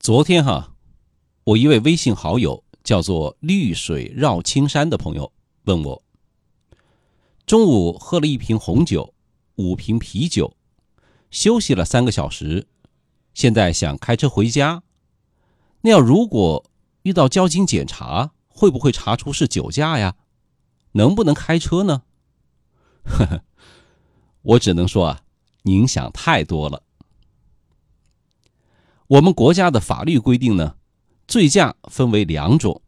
昨天哈，我一位微信好友叫做“绿水绕青山”的朋友问我：中午喝了一瓶红酒，五瓶啤酒，休息了三个小时，现在想开车回家，那要如果遇到交警检查，会不会查出是酒驾呀？能不能开车呢？呵呵，我只能说啊，您想太多了。我们国家的法律规定呢，醉驾分为两种，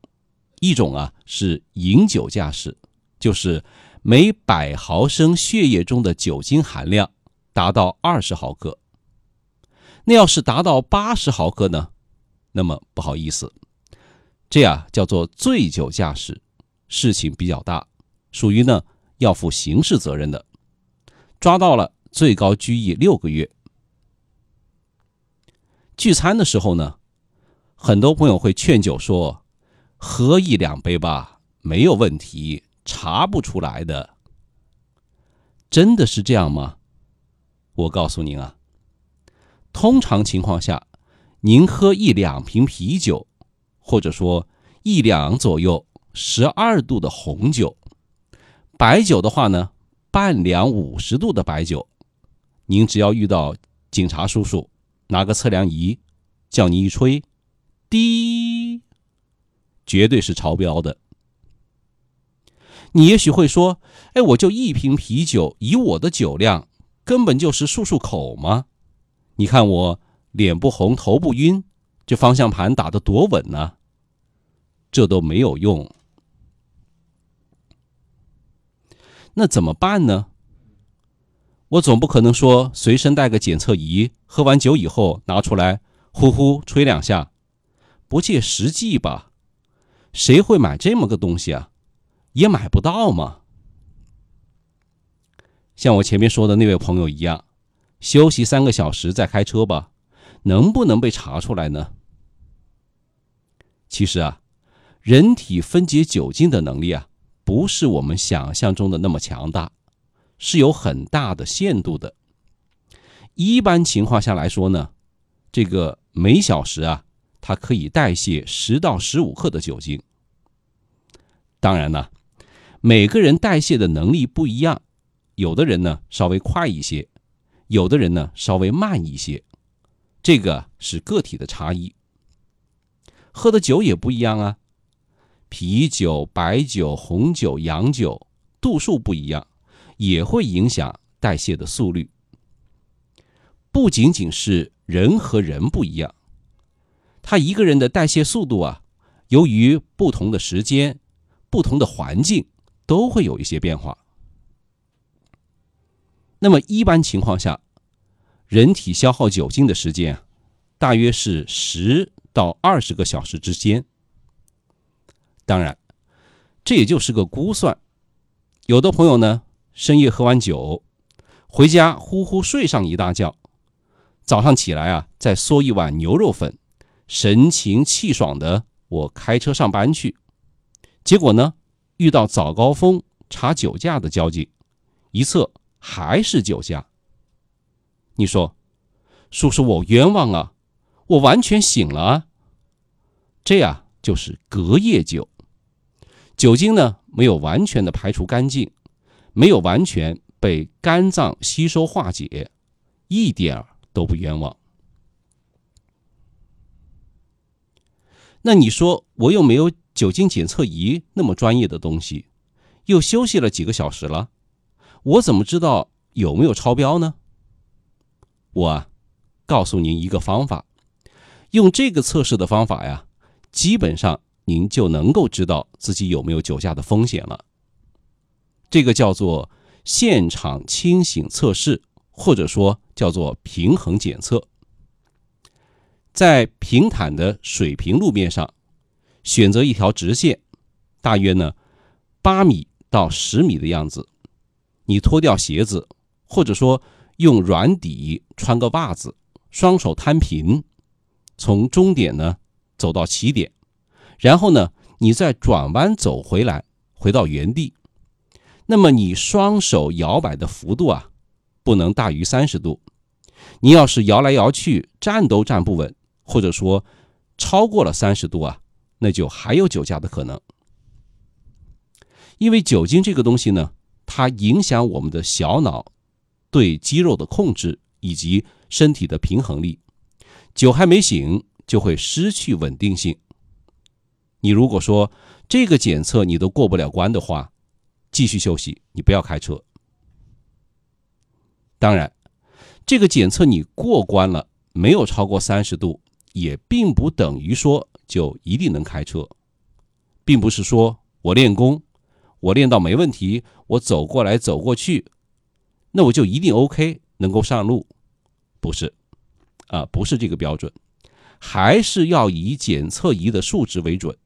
一种啊是饮酒驾驶，就是每百毫升血液中的酒精含量达到二十毫克。那要是达到八十毫克呢，那么不好意思，这样叫做醉酒驾驶，事情比较大，属于呢要负刑事责任的，抓到了最高拘役六个月。聚餐的时候呢，很多朋友会劝酒说：“喝一两杯吧，没有问题，查不出来的。”真的是这样吗？我告诉您啊，通常情况下，您喝一两瓶啤酒，或者说一两左右十二度的红酒，白酒的话呢，半两五十度的白酒，您只要遇到警察叔叔。拿个测量仪，叫你一吹，滴，绝对是超标的。你也许会说：“哎，我就一瓶啤酒，以我的酒量，根本就是漱漱口吗。你看我脸不红，头不晕，这方向盘打得多稳呢。”这都没有用。那怎么办呢？我总不可能说随身带个检测仪，喝完酒以后拿出来呼呼吹两下，不切实际吧？谁会买这么个东西啊？也买不到嘛。像我前面说的那位朋友一样，休息三个小时再开车吧，能不能被查出来呢？其实啊，人体分解酒精的能力啊，不是我们想象中的那么强大。是有很大的限度的。一般情况下来说呢，这个每小时啊，它可以代谢十到十五克的酒精。当然呢，每个人代谢的能力不一样，有的人呢稍微快一些，有的人呢稍微慢一些，这个是个体的差异。喝的酒也不一样啊，啤酒、白酒、红酒、洋酒，度数不一样。也会影响代谢的速率。不仅仅是人和人不一样，他一个人的代谢速度啊，由于不同的时间、不同的环境，都会有一些变化。那么一般情况下，人体消耗酒精的时间啊，大约是十到二十个小时之间。当然，这也就是个估算。有的朋友呢。深夜喝完酒，回家呼呼睡上一大觉，早上起来啊，再嗦一碗牛肉粉，神清气爽的我开车上班去。结果呢，遇到早高峰查酒驾的交警，一测还是酒驾。你说，叔叔我冤枉啊，我完全醒了啊。这呀就是隔夜酒，酒精呢没有完全的排除干净。没有完全被肝脏吸收化解，一点儿都不冤枉。那你说我又没有酒精检测仪那么专业的东西，又休息了几个小时了，我怎么知道有没有超标呢？我，告诉您一个方法，用这个测试的方法呀，基本上您就能够知道自己有没有酒驾的风险了。这个叫做现场清醒测试，或者说叫做平衡检测。在平坦的水平路面上，选择一条直线，大约呢八米到十米的样子。你脱掉鞋子，或者说用软底穿个袜子，双手摊平，从终点呢走到起点，然后呢你再转弯走回来，回到原地。那么你双手摇摆的幅度啊，不能大于三十度。你要是摇来摇去，站都站不稳，或者说超过了三十度啊，那就还有酒驾的可能。因为酒精这个东西呢，它影响我们的小脑对肌肉的控制以及身体的平衡力，酒还没醒就会失去稳定性。你如果说这个检测你都过不了关的话，继续休息，你不要开车。当然，这个检测你过关了，没有超过三十度，也并不等于说就一定能开车，并不是说我练功，我练到没问题，我走过来走过去，那我就一定 OK 能够上路，不是，啊，不是这个标准，还是要以检测仪的数值为准。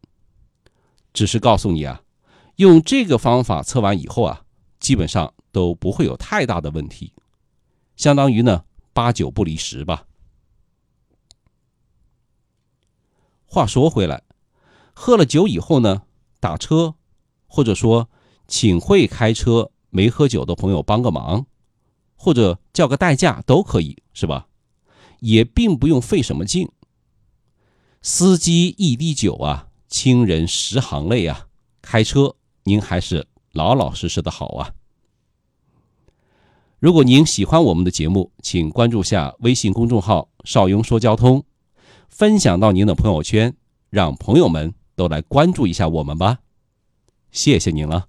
只是告诉你啊，用这个方法测完以后啊，基本上都不会有太大的问题，相当于呢八九不离十吧。话说回来，喝了酒以后呢，打车，或者说请会开车没喝酒的朋友帮个忙，或者叫个代驾都可以，是吧？也并不用费什么劲。司机一滴酒啊。亲人十行泪啊！开车您还是老老实实的好啊。如果您喜欢我们的节目，请关注下微信公众号“邵雍说交通”，分享到您的朋友圈，让朋友们都来关注一下我们吧。谢谢您了。